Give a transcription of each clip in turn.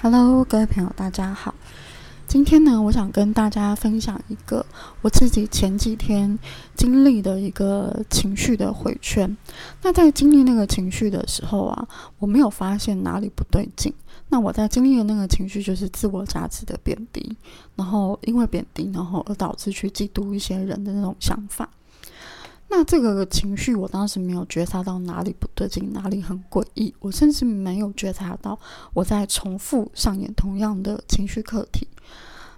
Hello，各位朋友，大家好。今天呢，我想跟大家分享一个我自己前几天经历的一个情绪的回圈。那在经历那个情绪的时候啊，我没有发现哪里不对劲。那我在经历的那个情绪就是自我价值的贬低，然后因为贬低，然后而导致去嫉妒一些人的那种想法。那这个情绪，我当时没有觉察到哪里不对劲，哪里很诡异。我甚至没有觉察到我在重复上演同样的情绪课题。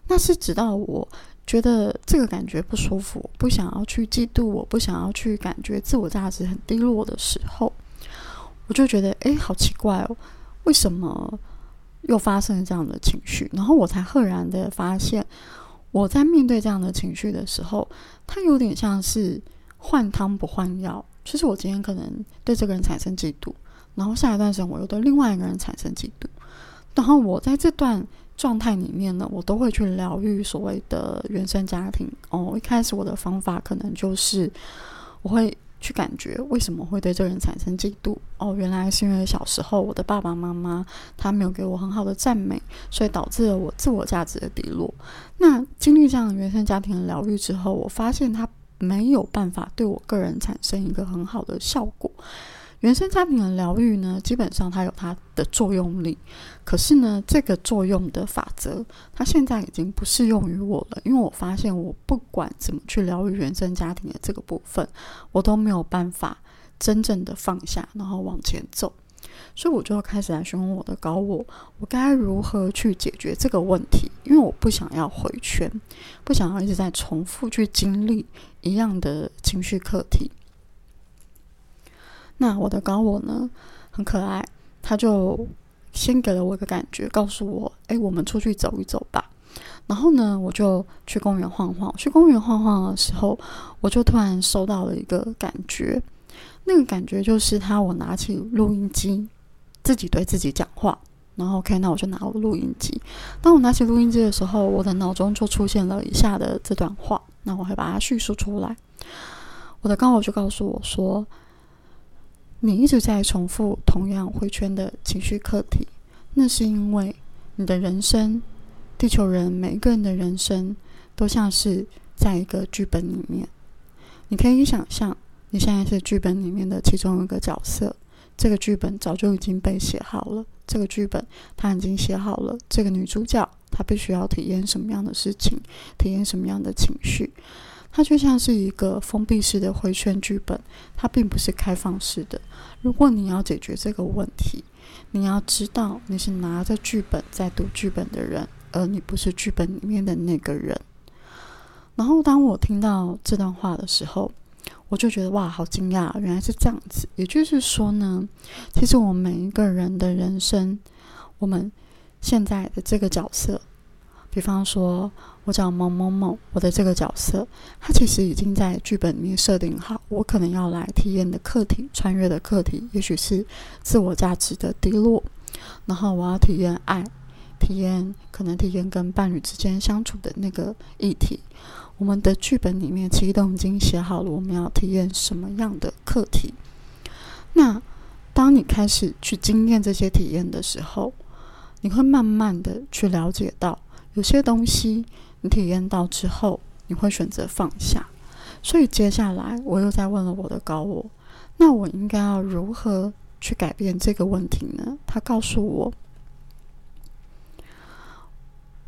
那是直到我觉得这个感觉不舒服，不想要去嫉妒，我不想要去感觉自我价值很低落的时候，我就觉得，哎，好奇怪哦，为什么又发生了这样的情绪？然后我才赫然的发现，我在面对这样的情绪的时候，它有点像是。换汤不换药，就是我今天可能对这个人产生嫉妒，然后下一段时间我又对另外一个人产生嫉妒，然后我在这段状态里面呢，我都会去疗愈所谓的原生家庭。哦，一开始我的方法可能就是我会去感觉为什么会对这个人产生嫉妒。哦，原来是因为小时候我的爸爸妈妈他没有给我很好的赞美，所以导致了我自我价值的低落。那经历这样原生家庭的疗愈之后，我发现他。没有办法对我个人产生一个很好的效果。原生家庭的疗愈呢，基本上它有它的作用力，可是呢，这个作用的法则，它现在已经不适用于我了。因为我发现，我不管怎么去疗愈原生家庭的这个部分，我都没有办法真正的放下，然后往前走。所以我就开始来询问我的高我，我该如何去解决这个问题？因为我不想要回圈，不想要一直在重复去经历一样的情绪课题。那我的高我呢，很可爱，他就先给了我一个感觉，告诉我：“哎，我们出去走一走吧。”然后呢，我就去公园晃晃。去公园晃晃的时候，我就突然收到了一个感觉。那个感觉就是他，我拿起录音机，自己对自己讲话，然后 OK，那我就拿了录音机。当我拿起录音机的时候，我的脑中就出现了以下的这段话，那我会把它叙述出来。我的高我就告诉我说：“你一直在重复同样回圈的情绪课题，那是因为你的人生，地球人每个人的人生都像是在一个剧本里面，你可以想象。”你现在是剧本里面的其中一个角色，这个剧本早就已经被写好了。这个剧本他已经写好了，这个女主角她必须要体验什么样的事情，体验什么样的情绪。它就像是一个封闭式的回圈剧本，它并不是开放式的。如果你要解决这个问题，你要知道你是拿着剧本在读剧本的人，而你不是剧本里面的那个人。然后当我听到这段话的时候，我就觉得哇，好惊讶！原来是这样子。也就是说呢，其实我们每一个人的人生，我们现在的这个角色，比方说我叫某某某，我的这个角色，他其实已经在剧本里面设定好，我可能要来体验的课题、穿越的课题，也许是自我价值的低落，然后我要体验爱，体验可能体验跟伴侣之间相处的那个议题。我们的剧本里面其实都已经写好了，我们要体验什么样的课题。那当你开始去经验这些体验的时候，你会慢慢的去了解到，有些东西你体验到之后，你会选择放下。所以接下来我又在问了我的高我，那我应该要如何去改变这个问题呢？他告诉我，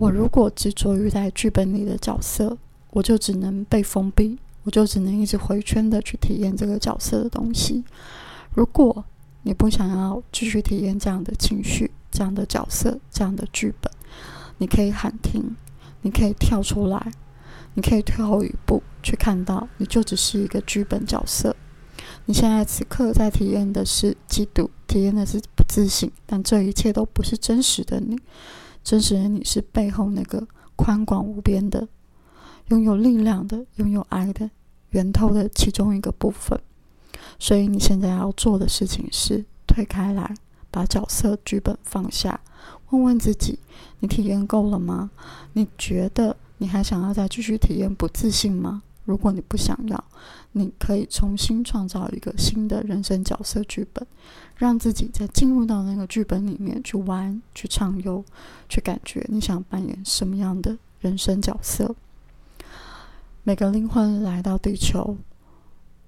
我如果执着于在剧本里的角色。我就只能被封闭，我就只能一直回圈的去体验这个角色的东西。如果你不想要继续体验这样的情绪、这样的角色、这样的剧本，你可以喊停，你可以跳出来，你可以退后一步，去看到你就只是一个剧本角色。你现在此刻在体验的是嫉妒，体验的是不自信，但这一切都不是真实的你，真实的你是背后那个宽广无边的。拥有力量的、拥有爱的源头的其中一个部分，所以你现在要做的事情是退开来，把角色剧本放下，问问自己：你体验够了吗？你觉得你还想要再继续体验不自信吗？如果你不想要，你可以重新创造一个新的人生角色剧本，让自己再进入到那个剧本里面去玩、去畅游、去感觉你想扮演什么样的人生角色。每个灵魂来到地球，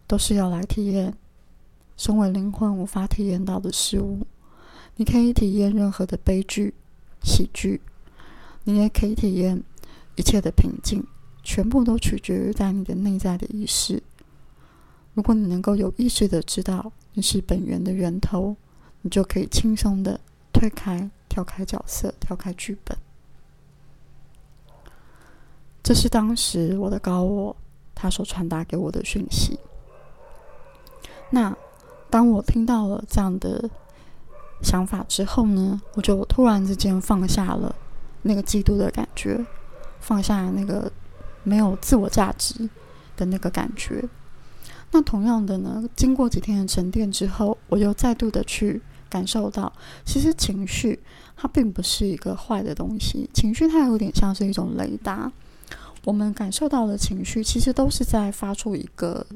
都是要来体验身为灵魂无法体验到的事物。你可以体验任何的悲剧、喜剧，你也可以体验一切的平静。全部都取决于在你的内在的意识。如果你能够有意识的知道你是本源的源头，你就可以轻松的推开、跳开角色、跳开剧本。这是当时我的高我他所传达给我的讯息。那当我听到了这样的想法之后呢，我就突然之间放下了那个嫉妒的感觉，放下那个。没有自我价值的那个感觉。那同样的呢，经过几天的沉淀之后，我又再度的去感受到，其实情绪它并不是一个坏的东西，情绪它有点像是一种雷达。我们感受到的情绪，其实都是在发出一个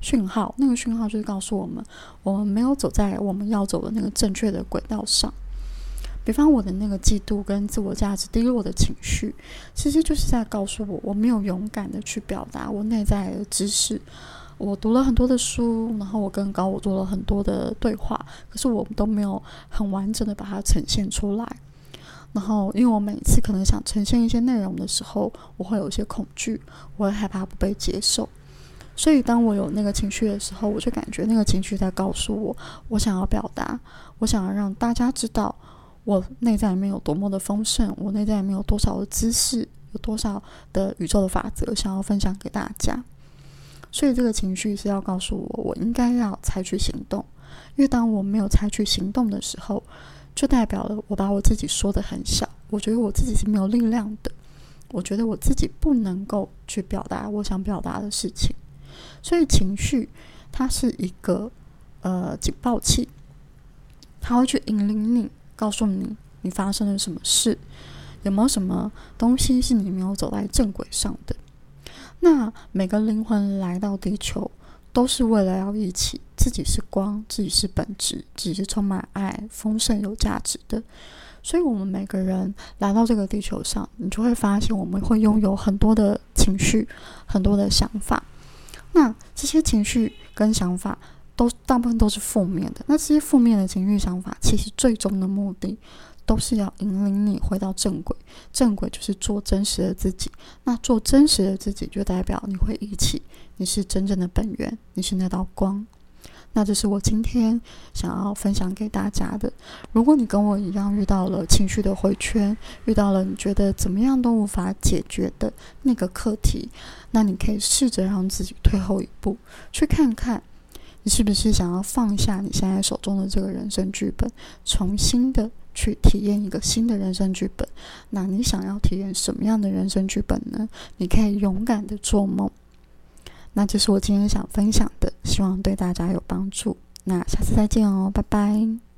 讯号，那个讯号就是告诉我们，我们没有走在我们要走的那个正确的轨道上。比方我的那个嫉妒跟自我价值低落的情绪，其实就是在告诉我，我没有勇敢的去表达我内在的知识。我读了很多的书，然后我跟高我做了很多的对话，可是我都没有很完整的把它呈现出来。然后，因为我每次可能想呈现一些内容的时候，我会有一些恐惧，我会害怕不被接受。所以，当我有那个情绪的时候，我就感觉那个情绪在告诉我，我想要表达，我想要让大家知道。我内在里面有多么的丰盛，我内在里面有多少的知识，有多少的宇宙的法则想要分享给大家。所以这个情绪是要告诉我，我应该要采取行动。因为当我没有采取行动的时候，就代表了我把我自己说的很小。我觉得我自己是没有力量的，我觉得我自己不能够去表达我想表达的事情。所以情绪它是一个呃警报器，它会去引领你。告诉你，你发生了什么事？有没有什么东西是你没有走在正轨上的？那每个灵魂来到地球，都是为了要一起，自己是光，自己是本质，自己是充满爱、丰盛、有价值的。所以，我们每个人来到这个地球上，你就会发现，我们会拥有很多的情绪，很多的想法。那这些情绪跟想法。都大部分都是负面的。那这些负面的情绪想法，其实最终的目的都是要引领你回到正轨。正轨就是做真实的自己。那做真实的自己，就代表你会一起你是真正的本源，你是那道光。那这是我今天想要分享给大家的。如果你跟我一样遇到了情绪的回圈，遇到了你觉得怎么样都无法解决的那个课题，那你可以试着让自己退后一步，去看看。你是不是想要放下你现在手中的这个人生剧本，重新的去体验一个新的人生剧本？那你想要体验什么样的人生剧本呢？你可以勇敢的做梦。那这是我今天想分享的，希望对大家有帮助。那下次再见哦，拜拜。